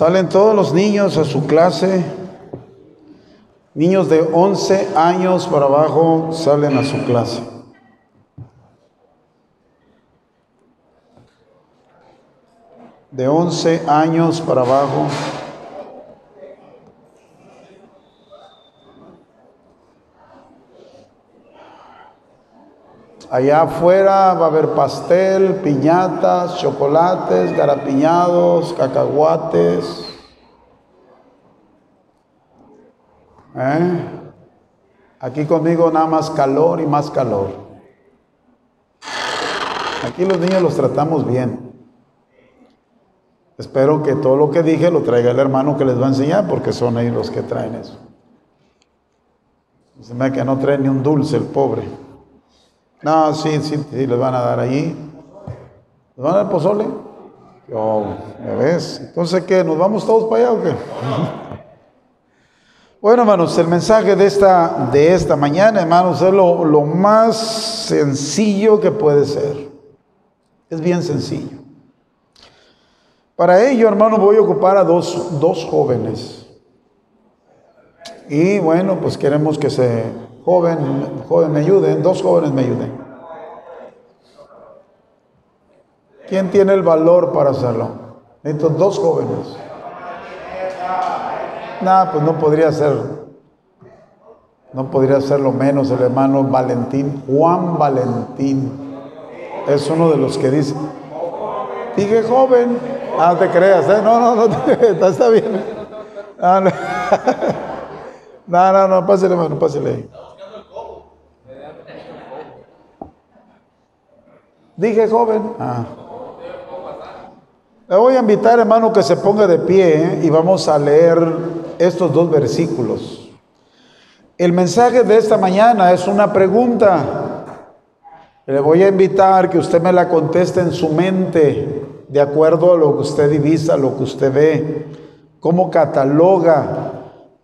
Salen todos los niños a su clase. Niños de 11 años para abajo salen a su clase. De 11 años para abajo. Allá afuera va a haber pastel, piñatas, chocolates, garapiñados, cacahuates. ¿Eh? Aquí conmigo nada más calor y más calor. Aquí los niños los tratamos bien. Espero que todo lo que dije lo traiga el hermano que les va a enseñar, porque son ellos los que traen eso. Se me que no trae ni un dulce el pobre. No, sí, sí, sí, les van a dar allí. ¿Les van a dar pozole? Oh, ¿me ves? Entonces, ¿qué? ¿Nos vamos todos para allá o qué? Bueno, hermanos, el mensaje de esta, de esta mañana, hermanos, es lo, lo más sencillo que puede ser. Es bien sencillo. Para ello, hermano, voy a ocupar a dos, dos jóvenes. Y bueno, pues queremos que se joven, joven me ayuden, dos jóvenes me ayuden. ¿Quién tiene el valor para hacerlo? Necesito dos jóvenes. Nada, pues no podría ser. No podría ser lo menos el hermano Valentín, Juan Valentín. Es uno de los que dice, dije joven, ah, te creas, ¿eh? no, no, no, está bien. Ah, no. no, no, no, pásale, hermano, pásale. Dije joven. Ah. Le voy a invitar, hermano, que se ponga de pie ¿eh? y vamos a leer estos dos versículos. El mensaje de esta mañana es una pregunta. Le voy a invitar que usted me la conteste en su mente, de acuerdo a lo que usted divisa, lo que usted ve, cómo cataloga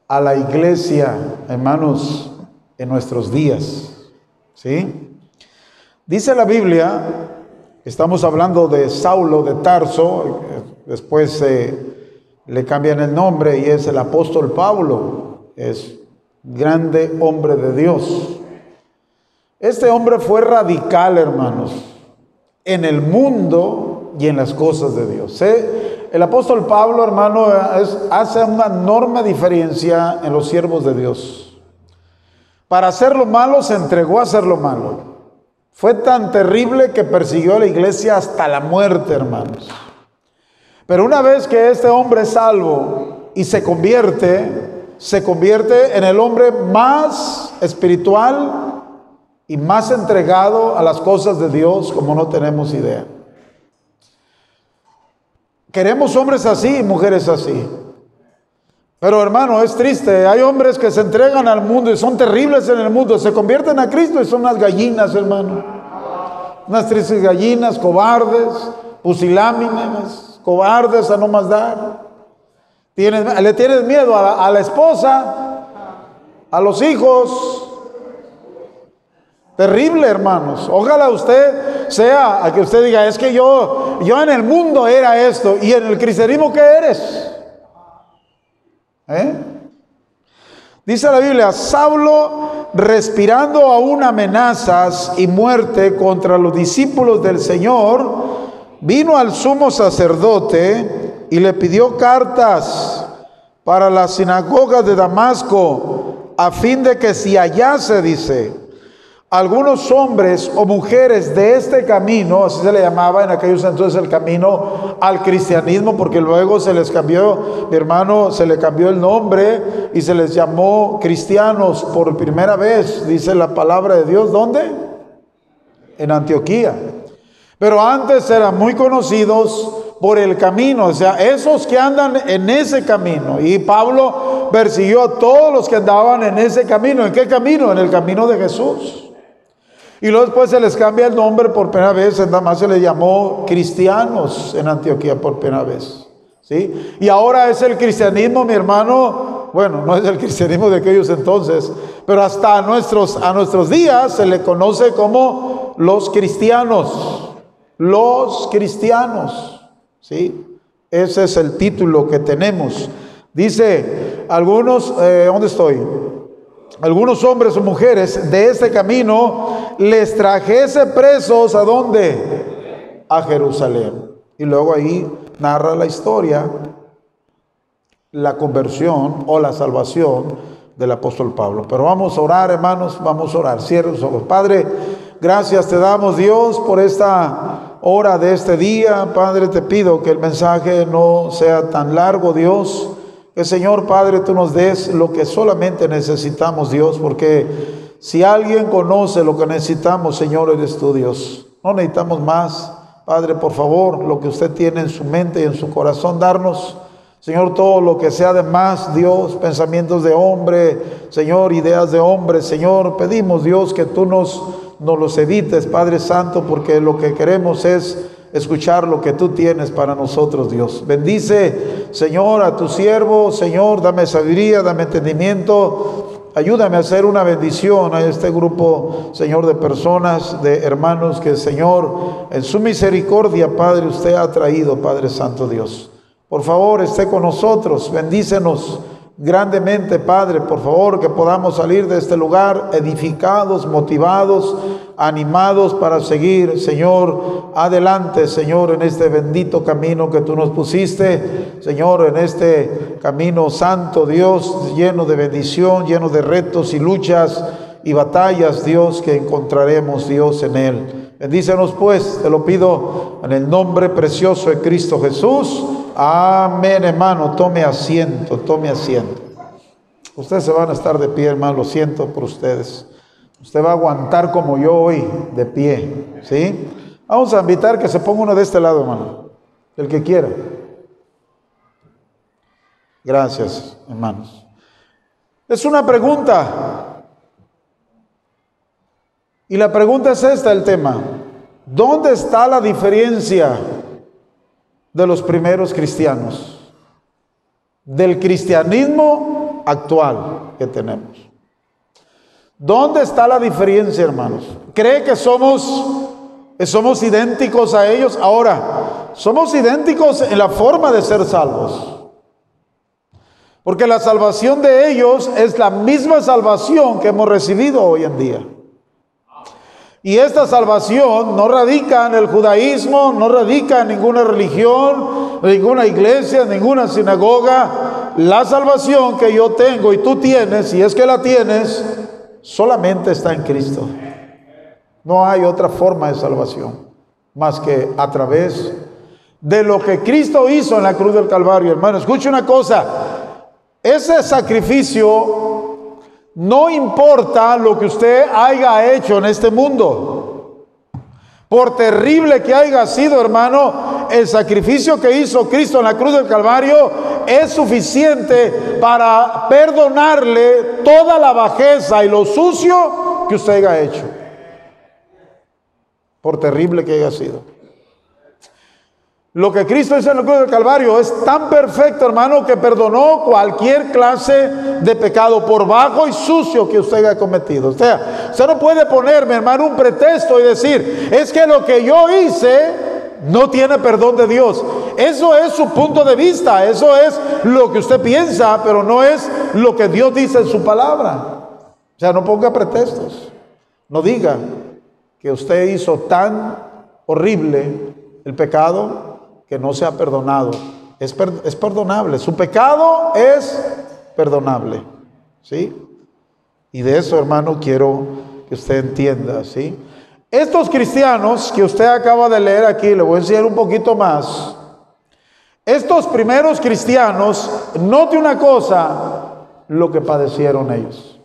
a la iglesia, hermanos, en nuestros días. ¿Sí? Dice la Biblia, estamos hablando de Saulo de Tarso, después le cambian el nombre y es el apóstol Pablo, es grande hombre de Dios. Este hombre fue radical, hermanos, en el mundo y en las cosas de Dios. El apóstol Pablo, hermano, hace una enorme diferencia en los siervos de Dios. Para hacer lo malo se entregó a hacer lo malo. Fue tan terrible que persiguió a la iglesia hasta la muerte, hermanos. Pero una vez que este hombre es salvo y se convierte, se convierte en el hombre más espiritual y más entregado a las cosas de Dios como no tenemos idea. Queremos hombres así y mujeres así. Pero hermano, es triste. Hay hombres que se entregan al mundo y son terribles en el mundo. Se convierten a Cristo y son unas gallinas, hermano. Unas tristes gallinas, cobardes, pusilámines, cobardes a no más dar. le tienes miedo a la, esposa, a los hijos. Terrible, hermanos. Ojalá usted sea a que usted diga, es que yo, yo en el mundo era esto y en el cristianismo ¿qué eres? ¿Eh? Dice la Biblia, Saulo respirando aún amenazas y muerte contra los discípulos del Señor, vino al sumo sacerdote y le pidió cartas para las sinagogas de Damasco, a fin de que si hallase, dice, algunos hombres o mujeres de este camino, así se le llamaba en aquellos entonces el camino al cristianismo, porque luego se les cambió, mi hermano, se le cambió el nombre y se les llamó cristianos por primera vez, dice la palabra de Dios, ¿dónde? En Antioquía. Pero antes eran muy conocidos por el camino, o sea, esos que andan en ese camino. Y Pablo persiguió a todos los que andaban en ese camino. ¿En qué camino? En el camino de Jesús. Y luego después se les cambia el nombre por primera vez, nada más se les llamó cristianos en Antioquía por primera vez. ¿sí? Y ahora es el cristianismo, mi hermano, bueno, no es el cristianismo de aquellos entonces, pero hasta a nuestros, a nuestros días se le conoce como los cristianos. Los cristianos. ¿sí? Ese es el título que tenemos. Dice, algunos, eh, ¿dónde estoy? Algunos hombres o mujeres de este camino les trajese presos a dónde? A Jerusalén. Y luego ahí narra la historia, la conversión o la salvación del apóstol Pablo. Pero vamos a orar, hermanos, vamos a orar. Cierren los ojos. Padre, gracias te damos, Dios, por esta hora de este día. Padre, te pido que el mensaje no sea tan largo, Dios. Que Señor Padre, tú nos des lo que solamente necesitamos, Dios, porque si alguien conoce lo que necesitamos, Señor, eres tú, Dios. No necesitamos más. Padre, por favor, lo que usted tiene en su mente y en su corazón, darnos. Señor, todo lo que sea de más, Dios, pensamientos de hombre, Señor, ideas de hombre, Señor, pedimos, Dios, que tú nos, nos los evites, Padre Santo, porque lo que queremos es escuchar lo que tú tienes para nosotros, Dios. Bendice, Señor, a tu siervo, Señor, dame sabiduría, dame entendimiento. Ayúdame a hacer una bendición a este grupo, Señor, de personas, de hermanos que, Señor, en su misericordia, Padre, usted ha traído, Padre Santo Dios. Por favor, esté con nosotros, bendícenos grandemente, Padre, por favor, que podamos salir de este lugar edificados, motivados, animados para seguir, Señor, adelante, Señor, en este bendito camino que tú nos pusiste, Señor, en este camino santo, Dios, lleno de bendición, lleno de retos y luchas y batallas, Dios, que encontraremos, Dios, en él. Bendícenos pues, te lo pido en el nombre precioso de Cristo Jesús. Amén, hermano. Tome asiento, tome asiento. Ustedes se van a estar de pie, hermano. Lo siento por ustedes. Usted va a aguantar como yo hoy, de pie. ¿Sí? Vamos a invitar que se ponga uno de este lado, hermano. El que quiera. Gracias, hermanos. Es una pregunta. Y la pregunta es esta, el tema. ¿Dónde está la diferencia de los primeros cristianos? Del cristianismo actual que tenemos. ¿Dónde está la diferencia, hermanos? ¿Cree que somos, somos idénticos a ellos? Ahora, somos idénticos en la forma de ser salvos. Porque la salvación de ellos es la misma salvación que hemos recibido hoy en día. Y esta salvación no radica en el judaísmo, no radica en ninguna religión, ninguna iglesia, ninguna sinagoga. La salvación que yo tengo y tú tienes, si es que la tienes, solamente está en Cristo. No hay otra forma de salvación más que a través de lo que Cristo hizo en la cruz del Calvario. Hermano, escuche una cosa. Ese sacrificio no importa lo que usted haya hecho en este mundo. Por terrible que haya sido, hermano, el sacrificio que hizo Cristo en la cruz del Calvario es suficiente para perdonarle toda la bajeza y lo sucio que usted haya hecho. Por terrible que haya sido. Lo que Cristo hizo en la cruz del Calvario es tan perfecto, hermano, que perdonó cualquier clase de pecado, por bajo y sucio que usted haya cometido. O sea, usted no puede ponerme, hermano, un pretexto y decir, es que lo que yo hice no tiene perdón de Dios. Eso es su punto de vista, eso es lo que usted piensa, pero no es lo que Dios dice en su palabra. O sea, no ponga pretextos. No diga que usted hizo tan horrible el pecado que no se ha perdonado. Es, es perdonable. Su pecado es perdonable. ¿Sí? Y de eso, hermano, quiero que usted entienda. ¿Sí? Estos cristianos que usted acaba de leer aquí, le voy a enseñar un poquito más. Estos primeros cristianos, note una cosa, lo que padecieron ellos.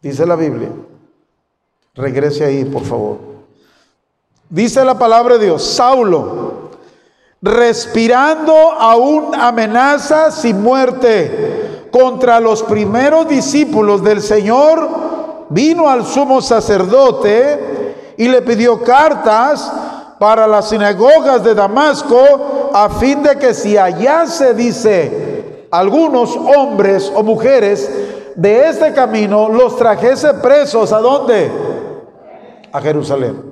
Dice la Biblia. Regrese ahí, por favor. Dice la palabra de Dios, Saulo, respirando aún amenazas y muerte contra los primeros discípulos del Señor, vino al sumo sacerdote y le pidió cartas para las sinagogas de Damasco a fin de que si hallase, dice, algunos hombres o mujeres de este camino, los trajese presos a dónde? A Jerusalén.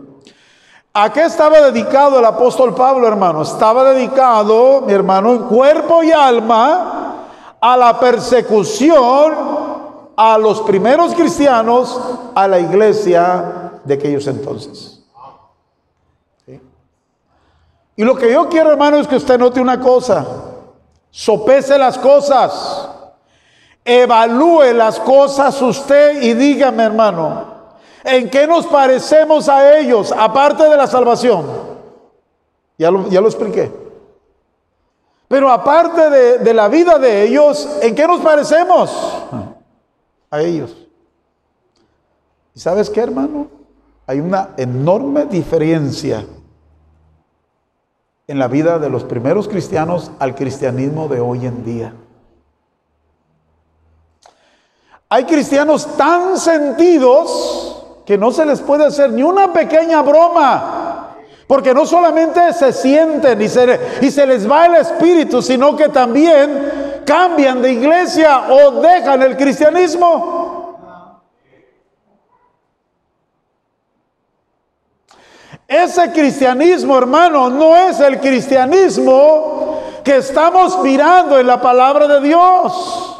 ¿A qué estaba dedicado el apóstol Pablo, hermano? Estaba dedicado, mi hermano, en cuerpo y alma a la persecución a los primeros cristianos, a la iglesia de aquellos entonces. Y lo que yo quiero, hermano, es que usted note una cosa. Sopese las cosas. Evalúe las cosas usted y dígame, hermano, ¿En qué nos parecemos a ellos, aparte de la salvación? Ya lo, ya lo expliqué. Pero aparte de, de la vida de ellos, ¿en qué nos parecemos? A ellos. ¿Y sabes qué, hermano? Hay una enorme diferencia en la vida de los primeros cristianos al cristianismo de hoy en día. Hay cristianos tan sentidos que no se les puede hacer ni una pequeña broma. Porque no solamente se sienten y se, y se les va el espíritu, sino que también cambian de iglesia o dejan el cristianismo. Ese cristianismo, hermano, no es el cristianismo que estamos mirando en la palabra de Dios.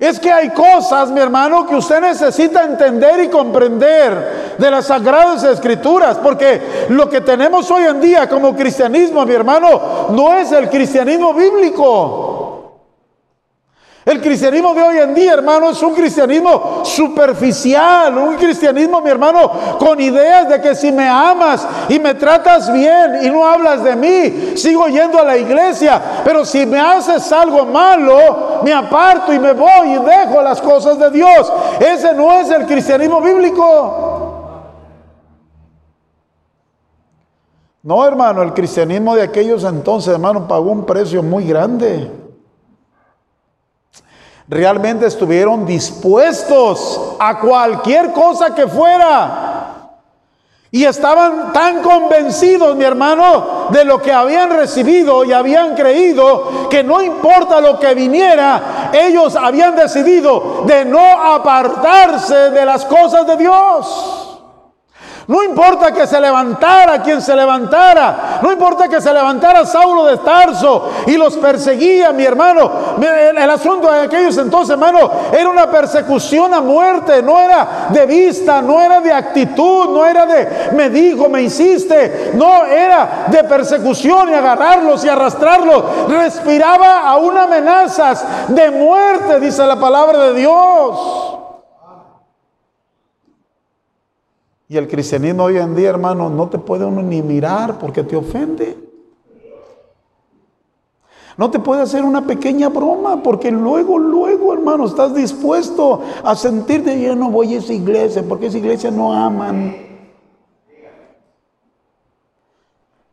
Es que hay cosas, mi hermano, que usted necesita entender y comprender de las sagradas escrituras, porque lo que tenemos hoy en día como cristianismo, mi hermano, no es el cristianismo bíblico. El cristianismo de hoy en día, hermano, es un cristianismo superficial, un cristianismo, mi hermano, con ideas de que si me amas y me tratas bien y no hablas de mí, sigo yendo a la iglesia, pero si me haces algo malo, me aparto y me voy y dejo las cosas de Dios. Ese no es el cristianismo bíblico. No, hermano, el cristianismo de aquellos entonces, hermano, pagó un precio muy grande realmente estuvieron dispuestos a cualquier cosa que fuera. Y estaban tan convencidos, mi hermano, de lo que habían recibido y habían creído, que no importa lo que viniera, ellos habían decidido de no apartarse de las cosas de Dios. No importa que se levantara quien se levantara. No importa que se levantara Saulo de Tarso y los perseguía, mi hermano. El, asunto de aquellos entonces, hermano, era una persecución a muerte. No era de vista, no era de actitud, no era de me dijo, me hiciste. No, era de persecución y agarrarlos y arrastrarlos. Respiraba a una amenazas de muerte, dice la palabra de Dios. Y el cristianismo hoy en día, hermano, no te puede uno ni mirar porque te ofende. No te puede hacer una pequeña broma porque luego, luego, hermano, estás dispuesto a sentirte, yo no voy a esa iglesia porque esa iglesia no aman.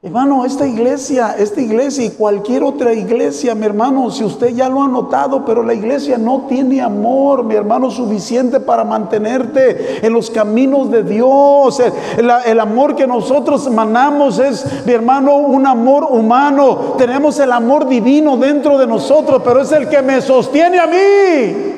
Hermano, esta iglesia, esta iglesia y cualquier otra iglesia, mi hermano, si usted ya lo ha notado, pero la iglesia no tiene amor, mi hermano, suficiente para mantenerte en los caminos de Dios. El, el, amor que nosotros manamos es, mi hermano, un amor humano. Tenemos el amor divino dentro de nosotros, pero es el que me sostiene a mí.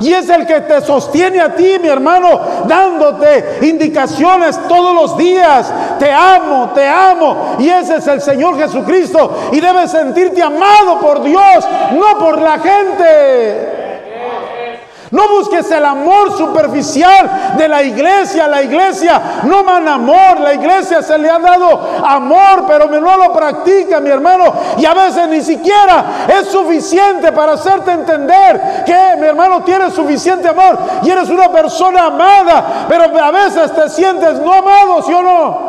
Y es el que te sostiene a ti, mi hermano, dándote indicaciones todos los días. Te amo, te amo. Y ese es el Señor Jesucristo. Y debes sentirte amado por Dios, no por la gente. No busques el amor superficial de la iglesia. La iglesia no manda amor. La iglesia se le ha dado amor, pero no lo practica, mi hermano. Y a veces ni siquiera es suficiente para hacerte entender que, mi hermano, tienes suficiente amor y eres una persona amada. Pero a veces te sientes no amado, ¿sí o no?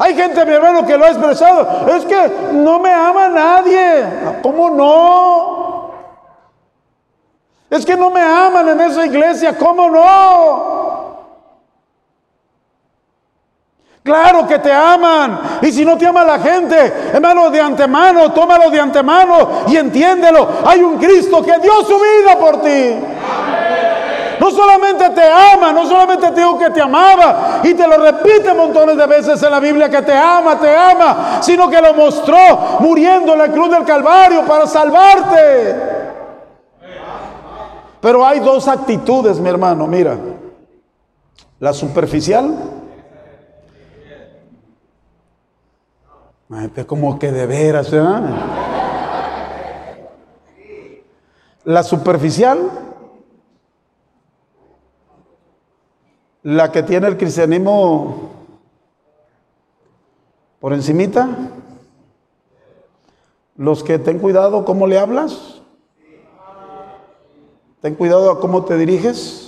Hay gente, mi hermano, que lo ha expresado. Es que no me ama nadie. ¿Cómo no? Es que no me aman en esa iglesia, ¿cómo no? Claro que te aman. Y si no te ama la gente, hermano, de antemano, tómalo de antemano y entiéndelo. Hay un Cristo que dio su vida por ti. No solamente te ama, no solamente te dijo que te amaba y te lo repite montones de veces en la Biblia que te ama, te ama, sino que lo mostró muriendo en la cruz del Calvario para salvarte. Pero hay dos actitudes, mi hermano, mira. La superficial. Ay, como que de veras, ¿verdad? La superficial. La que tiene el cristianismo por encimita. Los que ten cuidado cómo le hablas. Ten cuidado a cómo te diriges.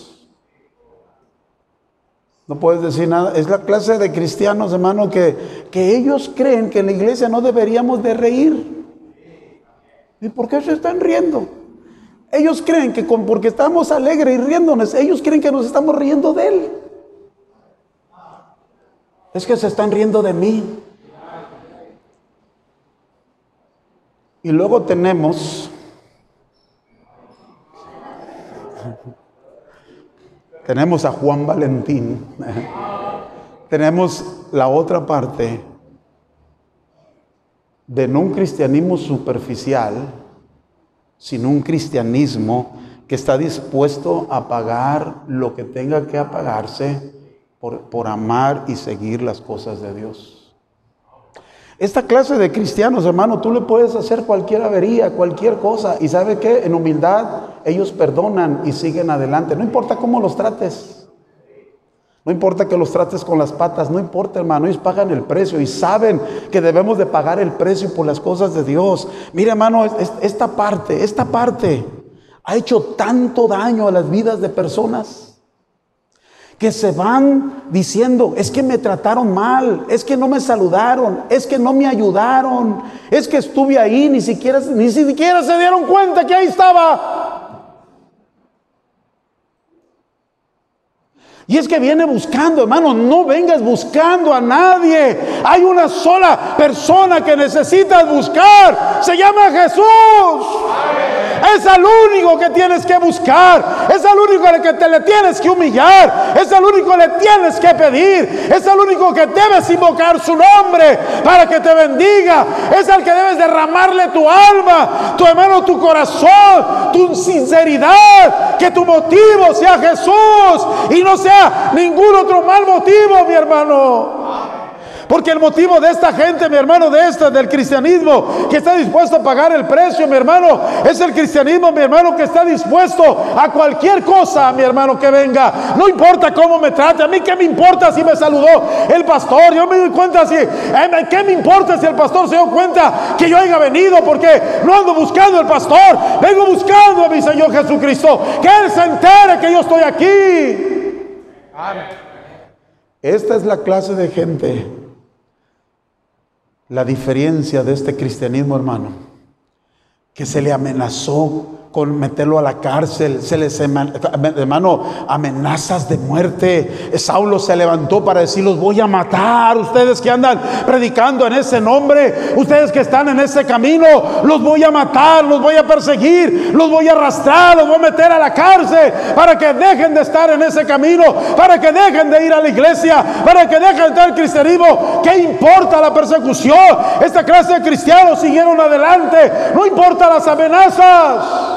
No puedes decir nada. Es la clase de cristianos, hermano, que, que ellos creen que en la iglesia no deberíamos de reír. ¿Y por qué se están riendo? Ellos creen que con, porque estamos alegres y riéndonos, ellos creen que nos estamos riendo de Él. Es que se están riendo de mí. Y luego tenemos tenemos a Juan Valentín. tenemos la otra parte de no un cristianismo superficial, sino un cristianismo que está dispuesto a pagar lo que tenga que apagarse por, por amar y seguir las cosas de Dios. Esta clase de cristianos, hermano, tú le puedes hacer cualquier avería, cualquier cosa. Y sabe que en humildad ellos perdonan y siguen adelante. No importa cómo los trates. No importa que los trates con las patas, no importa hermano, ellos pagan el precio y saben que debemos de pagar el precio por las cosas de Dios. Mira hermano, esta parte, esta parte ha hecho tanto daño a las vidas de personas que se van diciendo, es que me trataron mal, es que no me saludaron, es que no me ayudaron, es que estuve ahí, ni siquiera, ni siquiera se dieron cuenta que ahí estaba. Y es que viene buscando, hermano, no vengas buscando a nadie. Hay una sola persona que necesitas buscar. Se llama Jesús. Es el único que tienes que buscar. Es el único al que te le tienes que humillar. Es el único que le tienes que pedir. Es el único que debes invocar su nombre para que te bendiga. Es el que debes derramarle tu alma, tu hermano, tu corazón, tu sinceridad. Que tu motivo sea Jesús y no sea ningún otro mal motivo, mi hermano. Porque el motivo de esta gente, mi hermano, de esta, del cristianismo, que está dispuesto a pagar el precio, mi hermano, es el cristianismo, mi hermano, que está dispuesto a cualquier cosa, mi hermano, que venga. No importa cómo me trate, a mí qué me importa si me saludó el pastor, yo me doy cuenta si, eh, qué me importa si el pastor se dio cuenta que yo haya venido, porque no ando buscando al pastor, vengo buscando a mi Señor Jesucristo, que Él se entere que yo estoy aquí. Esta es la clase de gente la diferencia de este cristianismo, hermano, que se le amenazó con meterlo a la cárcel, se les, hermano, amenazas de muerte. Saulo se levantó para decir, los voy a matar. Ustedes que andan predicando en ese nombre, ustedes que están en ese camino, los voy a matar, los voy a perseguir, los voy a arrastrar, los voy a meter a la cárcel para que dejen de estar en ese camino, para que dejen de ir a la iglesia, para que dejen de estar el cristianismo. ¿Qué importa la persecución? Esta clase de cristianos siguieron adelante, no importa las amenazas.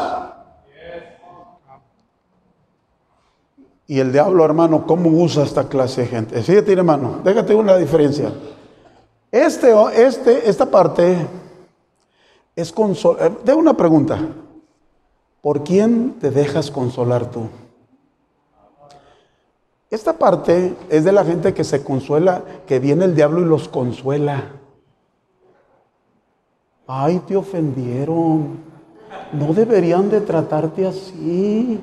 Y el diablo, hermano, ¿cómo usa esta clase de gente? Fíjate, hermano, déjate una diferencia. Este, este, esta parte es consolar. Eh, de una pregunta. ¿Por quién te dejas consolar tú? Esta parte es de la gente que se consuela, que viene el diablo y los consuela. Ay, te ofendieron. No deberían de tratarte así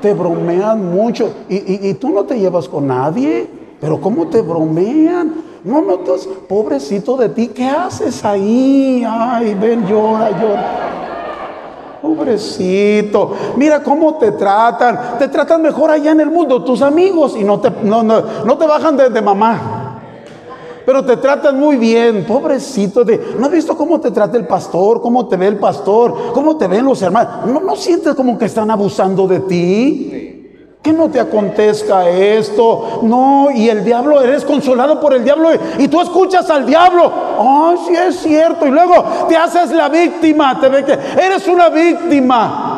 te bromean mucho y, tú no te llevas con nadie, pero ¿cómo te bromean? No, no, entonces, pobrecito de ti, ¿qué haces ahí? Ay, ven, llora, llora. Pobrecito, mira cómo te tratan. Te tratan mejor allá en el mundo, tus amigos, y no te, no, no, no te bajan de, de mamá pero te tratan muy bien, pobrecito. De, ¿No has visto cómo te trata el pastor? ¿Cómo te ve el pastor? ¿Cómo te ven los hermanos? ¿No, no sientes como que están abusando de ti? Que no te acontezca esto. No, y el diablo, eres consolado por el diablo y tú escuchas al diablo. Ay, sí es cierto. Y luego te haces la víctima, te ve que eres una víctima.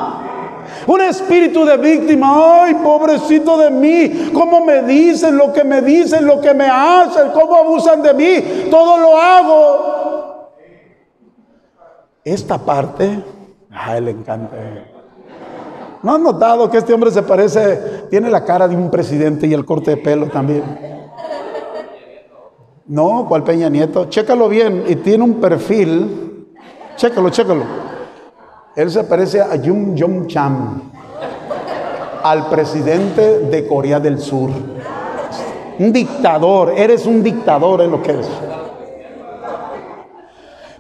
Un espíritu de víctima. Ay, pobrecito de mí. ¿Cómo me dicen lo que me dicen, lo que me hacen? ¿Cómo abusan de mí? Todo lo hago. Esta parte, a él le encanta. ¿No han notado que este hombre se parece, tiene la cara de un presidente y el corte de pelo también? No, ¿cuál Peña Nieto? Chécalo bien y tiene un perfil. Chécalo, chécalo. Él se parece a Jung Jong Cham, al presidente de Corea del Sur. Un dictador, eres un dictador en lo que eres.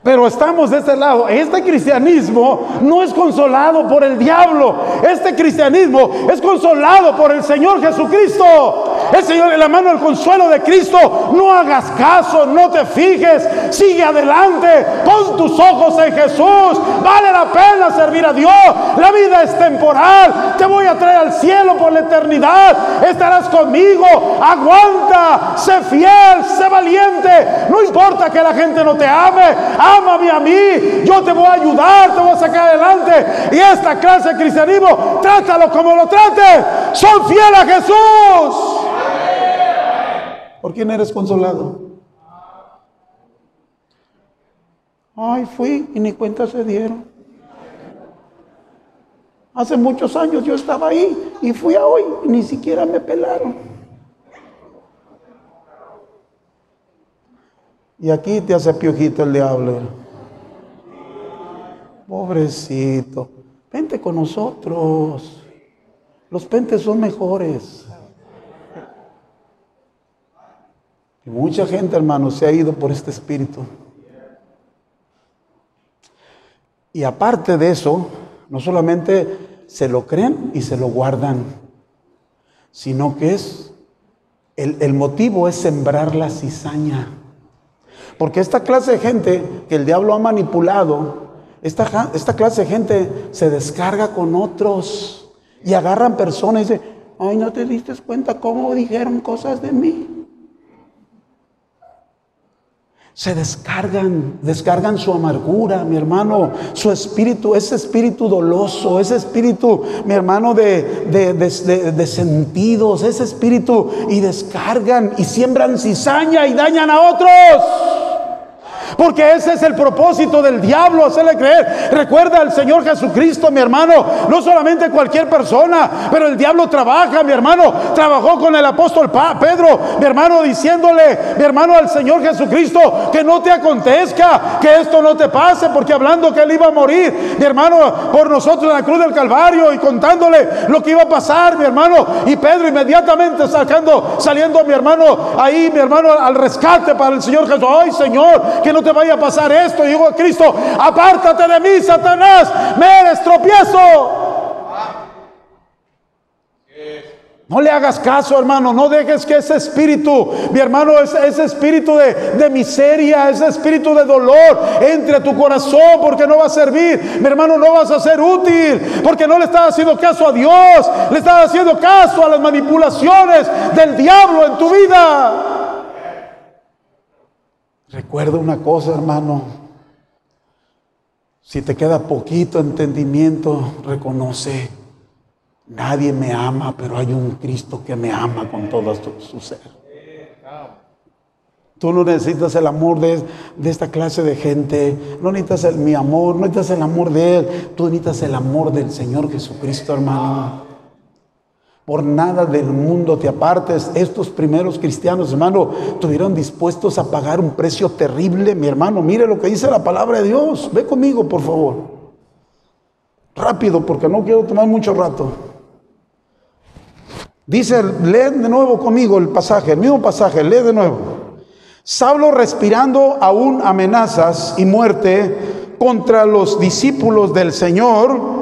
Pero estamos de este lado. Este cristianismo no es consolado por el diablo. Este cristianismo es consolado por el Señor Jesucristo. El Señor en la mano del consuelo de Cristo. No hagas caso, no te fijes. Sigue adelante. Pon tus ojos en Jesús. Vale la pena servir a Dios. La vida es temporal. Te voy a traer al cielo por la eternidad. Estarás conmigo. Aguanta. Sé fiel. Sé valiente. No importa que la gente no te ame ámame a mí, yo te voy a ayudar, te voy a sacar adelante. Y esta clase de cristianismo, trátalo como lo trate. Son fieles a Jesús. ¿Por quién eres consolado? Ay, fui y ni cuenta se dieron. Hace muchos años yo estaba ahí y fui a hoy y ni siquiera me pelaron. Y aquí te hace piojito el diablo. Pobrecito, vente con nosotros. Los pentes son mejores. Y mucha gente, hermano, se ha ido por este espíritu. Y aparte de eso, no solamente se lo creen y se lo guardan, sino que es, el, el motivo es sembrar la cizaña. Porque esta clase de gente que el diablo ha manipulado, esta, esta clase de gente se descarga con otros y agarran personas y dicen, ay, no te diste cuenta cómo dijeron cosas de mí. Se descargan, descargan su amargura, mi hermano, su espíritu, ese espíritu doloso, ese espíritu, mi hermano, de, de, de, de, sentidos, ese espíritu, y descargan y siembran cizaña y dañan a otros. Porque ese es el propósito del diablo, hacerle creer. Recuerda al Señor Jesucristo, mi hermano, no solamente cualquier persona, pero el diablo trabaja, mi hermano. Trabajó con el apóstol Pedro, mi hermano, diciéndole, mi hermano, al Señor Jesucristo, que no te acontezca, que esto no te pase, porque hablando que él iba a morir, mi hermano, por nosotros en la cruz del Calvario y contándole lo que iba a pasar, mi hermano. Y Pedro inmediatamente sacando, saliendo, mi hermano, ahí, mi hermano, al rescate para el Señor Jesús. Ay, Señor, que no te vaya a pasar esto. Y digo a Cristo, apártate de mí, Satanás, me eres. No le hagas caso, hermano. No dejes que ese espíritu, mi hermano, ese, ese espíritu de, de, miseria, ese espíritu de dolor entre a tu corazón porque no va a servir. Mi hermano, no vas a ser útil porque no le estás haciendo caso a Dios. Le estás haciendo caso a las manipulaciones del diablo en tu vida. Recuerda una cosa, hermano. Si te queda poquito entendimiento, reconoce. Nadie me ama, pero hay un Cristo que me ama con todo su ser. Tú no necesitas el amor de, esta clase de gente, no necesitas el, mi amor, no necesitas el amor de Él, tú necesitas el amor del Señor Jesucristo, hermano. Por nada del mundo te apartes. Estos primeros cristianos, hermano, estuvieron dispuestos a pagar un precio terrible. Mi hermano, mire lo que dice la palabra de Dios. Ve conmigo, por favor. Rápido, porque no quiero tomar mucho rato. Dice, lee de nuevo conmigo el pasaje, el mismo pasaje, lee de nuevo. Saulo respirando aún amenazas y muerte contra los discípulos del Señor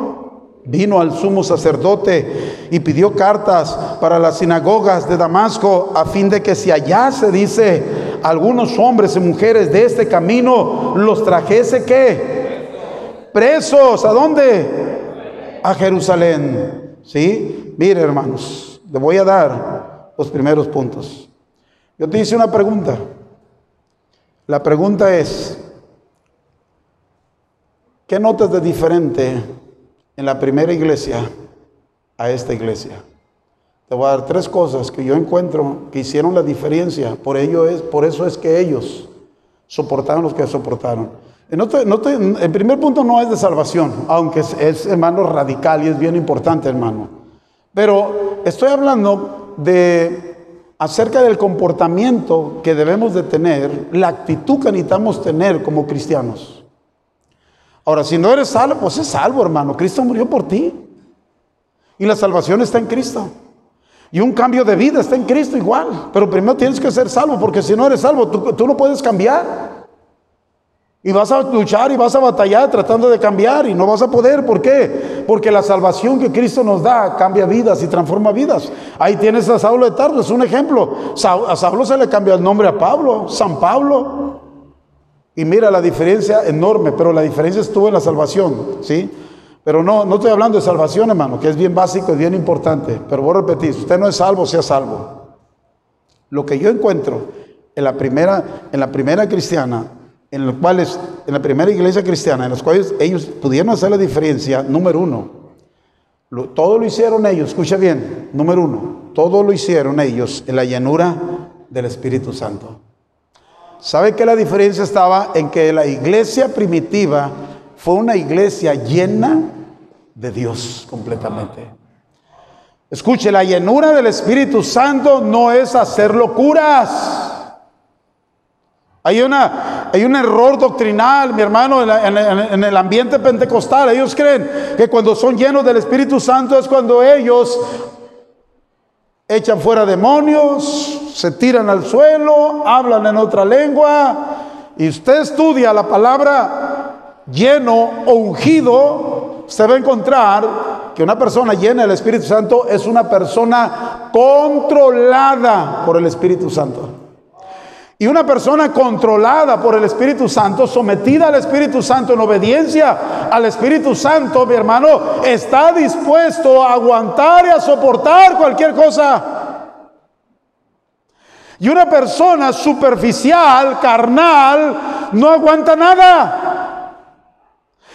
Vino al sumo sacerdote y pidió cartas para las sinagogas de Damasco a fin de que si allá se dice algunos hombres y mujeres de este camino los trajese que presos, ¿a dónde? A Jerusalén. ¿Sí? Mire, hermanos, le voy a dar los primeros puntos. Yo te hice una pregunta. La pregunta es, ¿qué notas de diferente en la primera iglesia a esta iglesia. Te voy a dar tres cosas que yo encuentro que hicieron la diferencia. Por, ello es, por eso es que ellos soportaron los que soportaron. el primer punto no es de salvación, aunque es, es, hermano radical y es bien importante, hermano. Pero estoy hablando de acerca del comportamiento que debemos de tener, la actitud que necesitamos tener como cristianos. Ahora, si no eres salvo, pues es salvo, hermano. Cristo murió por ti. Y la salvación está en Cristo. Y un cambio de vida está en Cristo igual. Pero primero tienes que ser salvo, porque si no eres salvo, tú, no puedes cambiar. Y vas a luchar y vas a batallar tratando de cambiar y no vas a poder. ¿Por qué? Porque la salvación que Cristo nos da cambia vidas y transforma vidas. Ahí tienes a Saulo de Tarso, es un ejemplo. A Saulo se le cambia el nombre a Pablo, San Pablo. Y mira la diferencia enorme, pero la diferencia estuvo en la salvación, ¿sí? Pero no, no estoy hablando de salvación, hermano, que es bien básico y bien importante. Pero voy a repetir, si usted no es salvo, sea salvo. Lo que yo encuentro en la primera, en la primera cristiana en los cuales, en la primera iglesia cristiana, en los cuales ellos pudieron hacer la diferencia, número uno, todo lo hicieron ellos, escucha bien, número uno, todo lo hicieron ellos en la llanura del Espíritu Santo. ¿Sabe que la diferencia estaba en que la iglesia primitiva fue una iglesia llena de Dios completamente? Escuche, la llenura del Espíritu Santo no es hacer locuras. Hay, una, hay un error doctrinal, mi hermano, en, el ambiente pentecostal. Ellos creen que cuando son llenos del Espíritu Santo es cuando ellos echan fuera demonios, se tiran al suelo, hablan en otra lengua. Y usted estudia la palabra lleno o ungido, usted va a encontrar que una persona llena del Espíritu Santo es una persona controlada por el Espíritu Santo. Y una persona controlada por el Espíritu Santo, sometida al Espíritu Santo, en obediencia al Espíritu Santo, mi hermano, está dispuesto a aguantar y a soportar cualquier cosa. Y una persona superficial, carnal, no aguanta nada.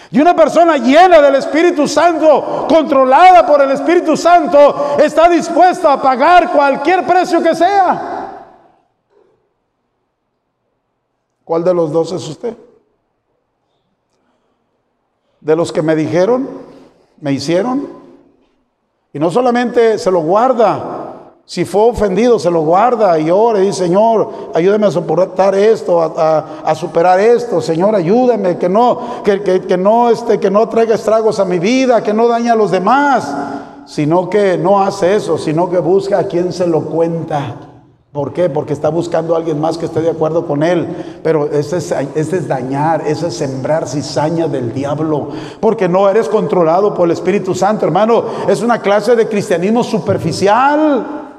Y una persona llena del Espíritu Santo, controlada por el Espíritu Santo, está dispuesta a pagar cualquier precio que sea. ¿Cuál de los dos es usted? De los que me dijeron, me hicieron. Y no solamente se lo guarda, si fue ofendido, se lo guarda y ora y dice, Señor, ayúdame a soportar esto, a, superar esto, Señor, ayúdame, que no, que, que, no, este, que no traiga estragos a mi vida, que no dañe a los demás, sino que no hace eso, sino que busca a quien se lo cuenta. ¿Por qué? Porque está buscando a alguien más que esté de acuerdo con él. Pero ese es, es dañar, ese es sembrar cizaña del diablo. Porque no eres controlado por el Espíritu Santo, hermano. Es una clase de cristianismo superficial.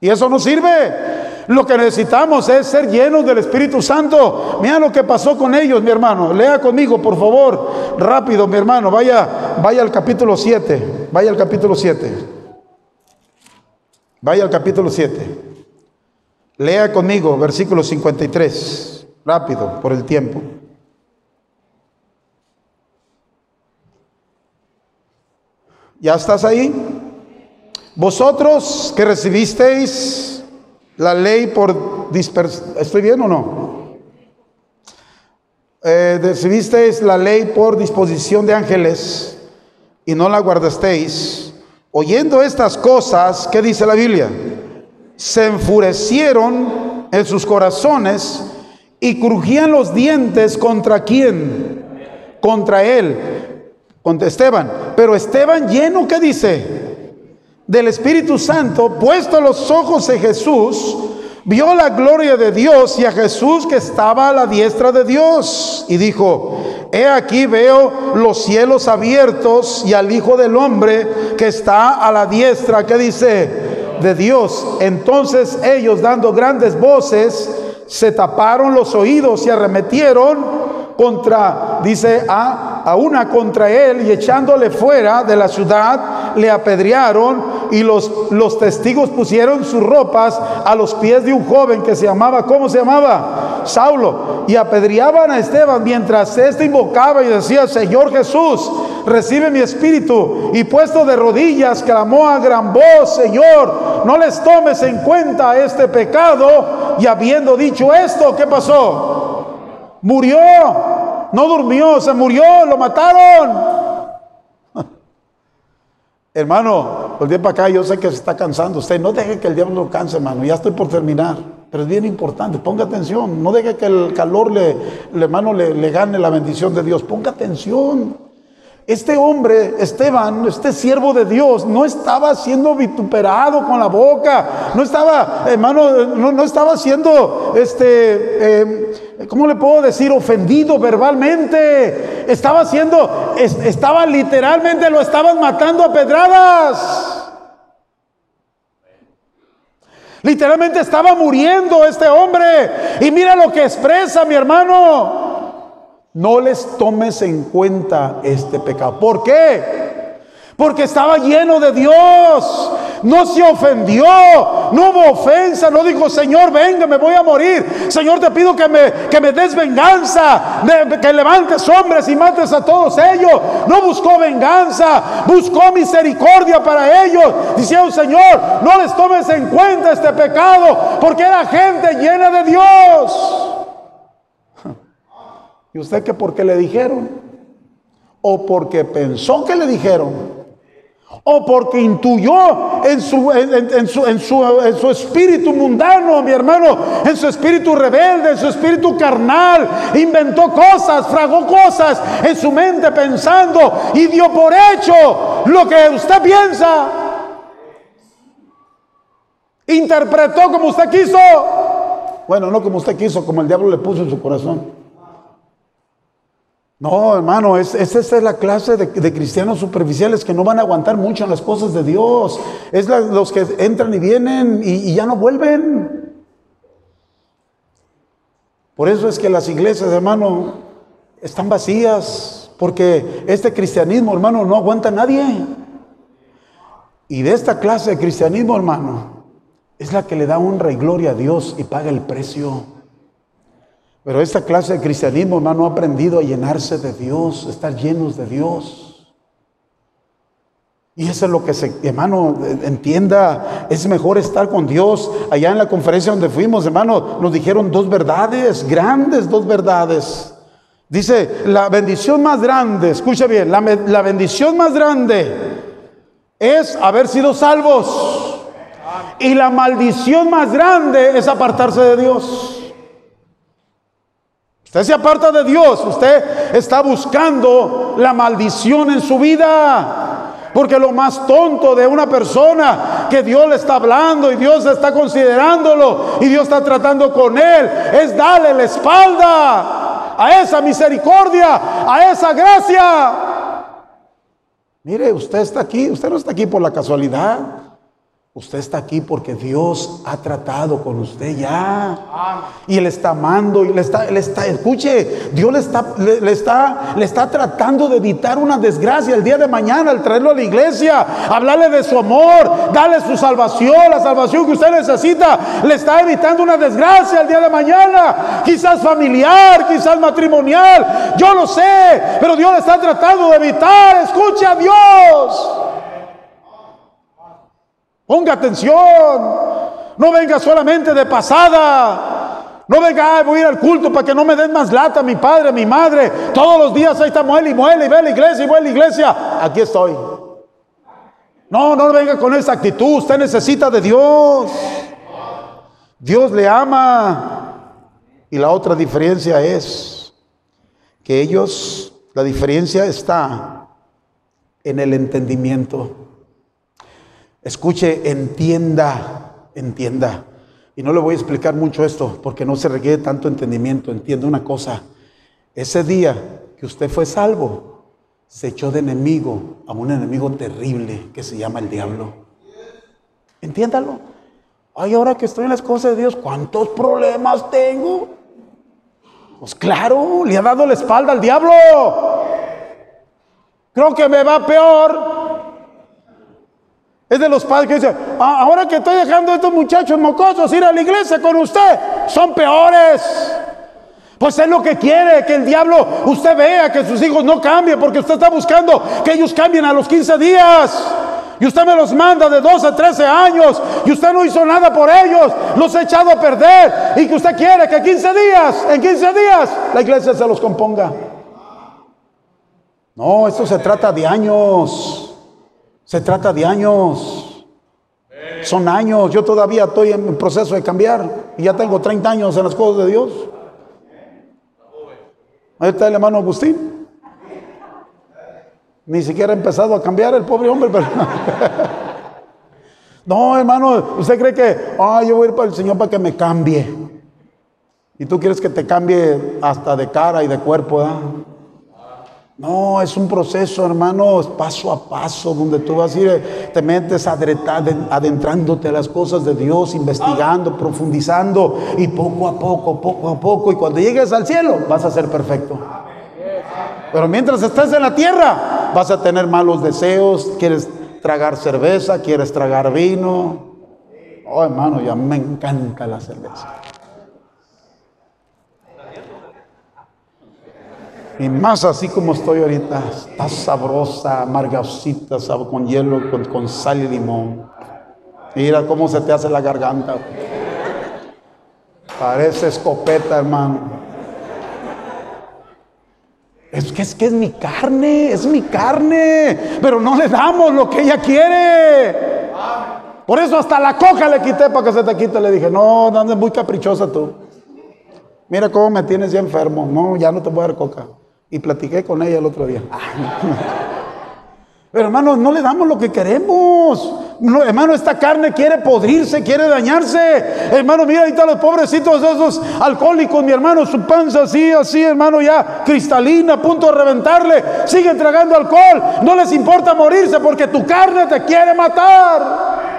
Y eso no sirve. Lo que necesitamos es ser llenos del Espíritu Santo. Mira lo que pasó con ellos, mi hermano. Lea conmigo, por favor. Rápido, mi hermano. Vaya, vaya al capítulo 7. Vaya al capítulo 7. Vaya al capítulo 7. Lea conmigo versículo 53. Rápido, por el tiempo. ¿Ya estás ahí? Vosotros que recibisteis la ley por dispersión, ¿estoy bien o no? Eh, recibisteis la ley por disposición de ángeles y no la guardasteis Oyendo estas cosas, ¿qué dice la Biblia? Se enfurecieron en sus corazones y crujían los dientes contra quién? Contra él, contra Esteban. Pero Esteban lleno, ¿qué dice? Del Espíritu Santo, puesto los ojos en Jesús, vio la gloria de Dios y a Jesús que estaba a la diestra de Dios. Y dijo, he aquí veo los cielos abiertos y al Hijo del Hombre que está a la diestra, que dice, de Dios. Entonces ellos dando grandes voces, se taparon los oídos y arremetieron contra, dice, a, a una contra él y echándole fuera de la ciudad, le apedrearon y los, los testigos pusieron sus ropas a los pies de un joven que se llamaba, ¿cómo se llamaba? Saulo. Y apedreaban a Esteban mientras éste invocaba y decía, Señor Jesús, recibe mi espíritu. Y puesto de rodillas, clamó a gran voz, Señor, no les tomes en cuenta este pecado. Y habiendo dicho esto, ¿qué pasó? Murió, no durmió, se murió, lo mataron. Hermano, volví para acá, yo sé que se está cansando usted. No deje que el diablo lo canse, hermano. Ya estoy por terminar. Pero es bien importante, ponga atención. No deje que el calor le, hermano, le, le gane la bendición de Dios. Ponga atención. Este hombre, Esteban, este siervo de Dios, no estaba siendo vituperado con la boca, no estaba, hermano, no, estaba siendo, este, eh, ¿cómo le puedo decir? Ofendido verbalmente. Estaba siendo, estaba literalmente, lo estaban matando a pedradas. Literalmente estaba muriendo este hombre. Y mira lo que expresa mi hermano. No les tomes en cuenta este pecado. ¿Por qué? Porque estaba lleno de Dios. No se ofendió. No hubo ofensa. No dijo, Señor, venga, me voy a morir. Señor, te pido que me, que me des venganza. que levantes hombres y mates a todos ellos. No buscó venganza. Buscó misericordia para ellos. Diciendo, Señor, no les tomes en cuenta este pecado. Porque era gente llena de Dios. ¿Y usted qué por qué le dijeron? ¿O porque pensó que le dijeron? ¿O porque intuyó en su, en, su, en, su, espíritu mundano, mi hermano, en su espíritu rebelde, en su espíritu carnal? Inventó cosas, fragó cosas en su mente pensando y dio por hecho lo que usted piensa. Interpretó como usted quiso. Bueno, no como usted quiso, como el diablo le puso en su corazón. No, hermano, es, esa es la clase de, cristianos superficiales que no van a aguantar mucho en las cosas de Dios. Es los que entran y vienen y, y ya no vuelven. Por eso es que las iglesias, hermano, están vacías, porque este cristianismo, hermano, no aguanta a nadie. Y de esta clase de cristianismo, hermano, es la que le da honra y gloria a Dios y paga el precio. Pero esta clase de cristianismo, hermano, ha aprendido a llenarse de Dios, estar llenos de Dios. Y eso es lo que se, hermano, entienda, es mejor estar con Dios. Allá en la conferencia donde fuimos, hermano, nos dijeron dos verdades, grandes dos verdades. Dice, la bendición más grande, escucha bien, la, la bendición más grande es haber sido salvos. Y la maldición más grande es apartarse de Dios. Usted se aparta de Dios, usted está buscando la maldición en su vida. Porque lo más tonto de una persona que Dios le está hablando y Dios está considerándolo y Dios está tratando con él es darle la espalda a esa misericordia, a esa gracia. Mire, usted está aquí, usted no está aquí por la casualidad. Usted está aquí porque Dios ha tratado con usted ya. Y le está amando y le está, le está, escuche, Dios le está, le, está, le está tratando de evitar una desgracia el día de mañana al traerlo a la iglesia, hablarle de su amor, darle su salvación, la salvación que usted necesita. Le está evitando una desgracia el día de mañana, quizás familiar, quizás matrimonial. Yo lo sé, pero Dios le está tratando de evitar. Escuche a Dios. Ponga atención. No venga solamente de pasada. No venga, voy a ir al culto para que no me den más lata mi padre, mi madre. Todos los días ahí está muele y muele y ve a la iglesia y voy a la iglesia. Aquí estoy. No, no venga con esa actitud. Usted necesita de Dios. Dios le ama. Y la otra diferencia es que ellos, la diferencia está en el entendimiento. Escuche, entienda, entienda. Y no le voy a explicar mucho esto porque no se requiere tanto entendimiento. Entienda una cosa. Ese día que usted fue salvo, se echó de enemigo a un enemigo terrible que se llama el diablo. Entiéndalo. Ay, ahora que estoy en las cosas de Dios, ¿cuántos problemas tengo? Pues claro, le ha dado la espalda al diablo. Creo que me va peor es de los padres que dicen, ah, ahora que estoy dejando a estos muchachos mocosos ir a la iglesia con usted, son peores. Pues es lo que quiere, que el diablo usted vea que sus hijos no cambien, porque usted está buscando que ellos cambien a los 15 días. Y usted me los manda de 12 a 13 años y usted no hizo nada por ellos, los ha echado a perder y que usted quiere que 15 días, en 15 días, la iglesia se los componga. No, esto se trata de años, se trata de años. Son años, yo todavía estoy en proceso de cambiar y ya tengo 30 años en las cosas de Dios. Ahí está el hermano Agustín. Ni siquiera ha empezado a cambiar el pobre hombre. Pero... no, hermano, usted cree que, ah, yo voy a ir para el Señor para que me cambie. Y tú quieres que te cambie hasta de cara y de cuerpo, No, es un proceso, hermano, paso a paso, donde tú vas a ir, te metes adentrándote a las cosas de Dios, investigando, profundizando, y poco a poco, poco a poco, y cuando llegues al cielo, vas a ser perfecto. Pero mientras estés en la tierra, vas a tener malos deseos, quieres tragar cerveza, quieres tragar vino. Oh, hermano, ya me encanta la cerveza. Y más así como estoy ahorita, está sabrosa, amargosita, con hielo, con, sal y limón. Mira cómo se te hace la garganta. Parece escopeta, hermano. Es que es que es mi carne, es mi carne, pero no le damos lo que ella quiere. Por eso hasta la coca le quité para que se te quite. Le dije, no, no muy caprichosa tú. Mira cómo me tienes ya enfermo. No, ya no te voy a dar coca. Y platiqué con ella el otro día. Pero hermano, no le damos lo que queremos. hermano, esta carne quiere podrirse, quiere dañarse. Hermano, mira ahí están los pobrecitos esos alcohólicos, mi hermano, su panza así, así, hermano, ya cristalina, a punto de reventarle. Siguen tragando alcohol. No les importa morirse porque tu carne te quiere matar.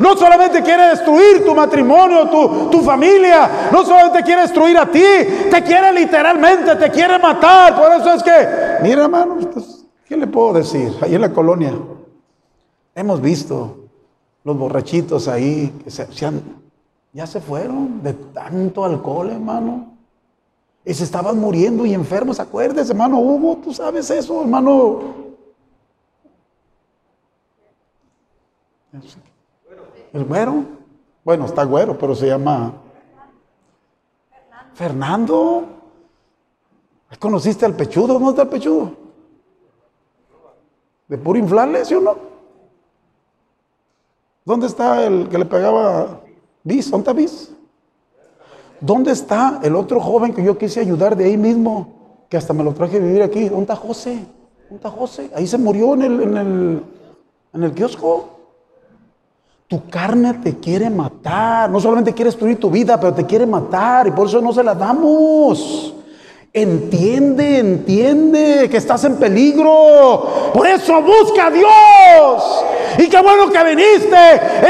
No solamente quiere destruir tu matrimonio, tu, tu, familia, no solamente quiere destruir a ti, te quiere literalmente, te quiere matar. Por eso es que, mira hermano, ¿Qué le puedo decir? Ahí en la colonia hemos visto los borrachitos ahí que se, ya se fueron de tanto alcohol, hermano. Y se estaban muriendo y enfermos. Acuérdese, hermano Hugo, tú sabes eso, hermano. El güero. Bueno, está güero, pero se llama Fernando. ¿Conociste al pechudo? ¿Dónde está el pechudo? De puro inflarle, ¿sí o no? ¿Dónde está el que le pegaba bis? ¿Dónde está bis? ¿Dónde está el otro joven que yo quise ayudar de ahí mismo? Que hasta me lo traje a vivir aquí. ¿Dónde está José? ¿Dónde está José? Ahí se murió en el, en el, en el kiosco. Tu carne te quiere matar. No solamente quiere destruir tu vida, pero te quiere matar. Y por eso no se la damos. Entiende, entiende que estás en peligro. Por eso busca a Dios. Y qué bueno que viniste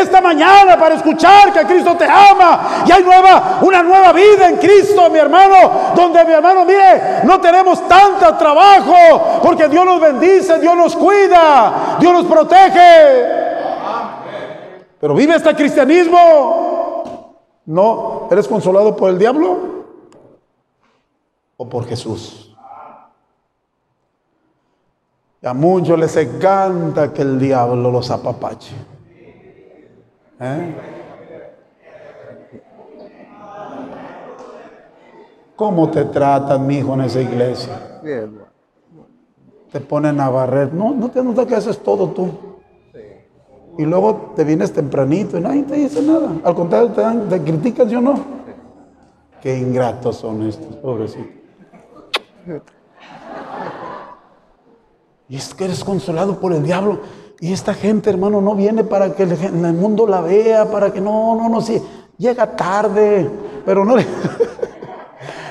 esta mañana para escuchar que Cristo te ama. Y hay nueva, una nueva vida en Cristo, mi hermano. Donde mi hermano, mire, no tenemos tanto trabajo. Porque Dios nos bendice, Dios nos cuida, Dios nos protege. Pero vive este cristianismo. No, ¿eres consolado por el diablo? o por Jesús. Y a muchos les encanta que el diablo los apapache. ¿Eh? ¿Cómo te tratan, mi hijo, en esa iglesia? Te ponen a barrer. No, no te notas que haces todo tú. Y luego te vienes tempranito y nadie te dice nada. Al contrario, te, dan, te critican, yo no. Qué ingratos son estos, pobrecitos. Y es que eres consolado por el diablo. Y esta gente, hermano, no viene para que el, mundo la vea, para que no, no, no, sí. Llega tarde, pero no le...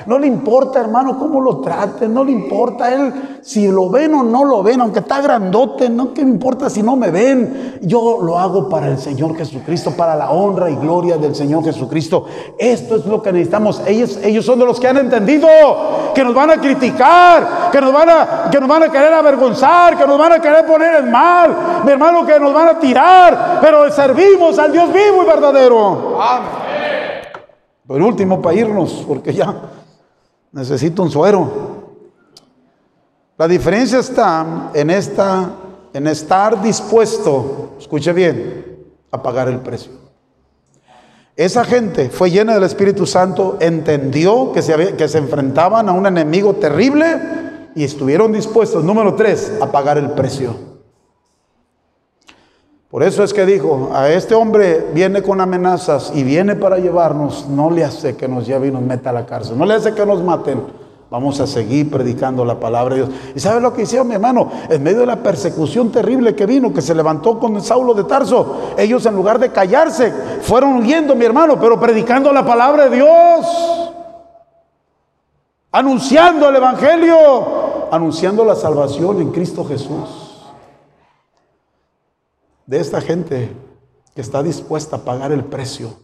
No le importa, hermano, cómo lo traten, no le importa él si lo ven o no lo ven, aunque está grandote, no que me importa si no me ven. Yo lo hago para el Señor Jesucristo, para la honra y gloria del Señor Jesucristo. Esto es lo que necesitamos. Ellos, ellos son de los que han entendido que nos van a criticar, que nos van a, que nos van a querer avergonzar, que nos van a querer poner en mal, mi hermano, que nos van a tirar, pero servimos al Dios vivo y verdadero. Por último, para irnos, porque ya necesito un suero. La diferencia está en esta en estar dispuesto, escuche bien, a pagar el precio. Esa gente fue llena del Espíritu Santo, entendió que se, que se enfrentaban a un enemigo terrible y estuvieron dispuestos, número tres, a pagar el precio. Por eso es que dijo, a este hombre viene con amenazas y viene para llevarnos, no le hace que nos lleve y nos meta a la cárcel, no le hace que nos maten, Vamos a seguir predicando la palabra de Dios. ¿Y sabe lo que hicieron, mi hermano? En medio de la persecución terrible que vino, que se levantó con Saulo de Tarso, ellos en lugar de callarse, fueron huyendo, mi hermano, pero predicando la palabra de Dios. Anunciando el Evangelio, anunciando la salvación en Cristo Jesús. De esta gente que está dispuesta a pagar el precio.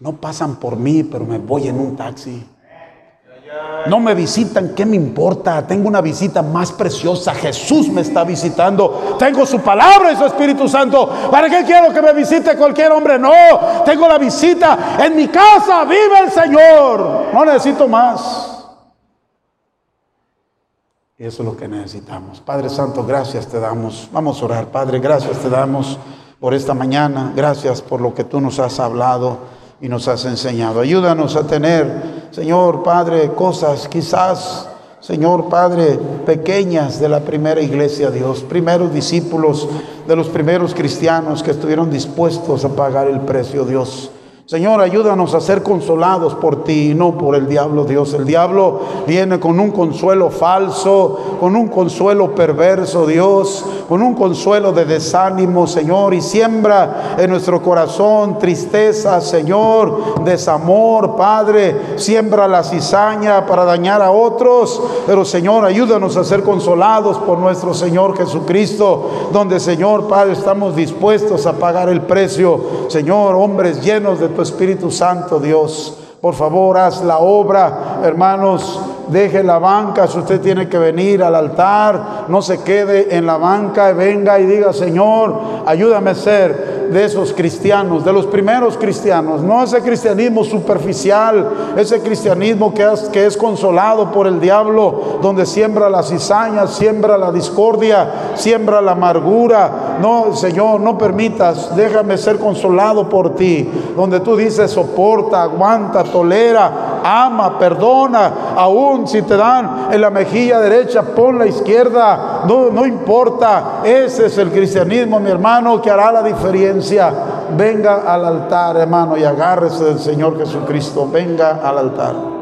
No pasan por mí, pero me voy en un taxi. No me visitan, ¿qué me importa? Tengo una visita más preciosa. Jesús me está visitando. Tengo su palabra y su Espíritu Santo. ¿Para qué quiero que me visite cualquier hombre? No, tengo la visita. En mi casa vive el Señor. No necesito más. Y eso es lo que necesitamos. Padre Santo, gracias te damos. Vamos a orar. Padre, gracias te damos por esta mañana. Gracias por lo que tú nos has hablado y nos has enseñado. Ayúdanos a tener, Señor Padre, cosas quizás, Señor Padre, pequeñas de la primera iglesia, Dios, primeros discípulos de los primeros cristianos que estuvieron dispuestos a pagar el precio, Dios. Señor, ayúdanos a ser consolados por ti y no por el diablo, Dios. El diablo viene con un consuelo falso, con un consuelo perverso, Dios, con un consuelo de desánimo, Señor, y siembra en nuestro corazón tristeza, Señor, desamor, Padre, siembra la cizaña para dañar a otros, pero Señor, ayúdanos a ser consolados por nuestro Señor Jesucristo, donde, Señor, Padre, estamos dispuestos a pagar el precio, Señor, hombres llenos de tu Espíritu Santo, Dios. Por favor, haz la obra, hermanos. Deje la banca, si usted tiene que venir al altar, no se quede en la banca, venga y diga, Señor, ayúdame a ser de esos cristianos, de los primeros cristianos, no ese cristianismo superficial, ese cristianismo que es, que es consolado por el diablo, donde siembra la cizaña, siembra la discordia, siembra la amargura. No, Señor, no permitas, déjame ser consolado por ti, donde tú dices soporta, aguanta, tolera, ama, perdona, aún si te dan en la mejilla derecha, pon la izquierda, no, no importa, ese es el cristianismo, mi hermano, que hará la diferencia. Venga al altar, hermano, y agárrese del Señor Jesucristo, venga al altar.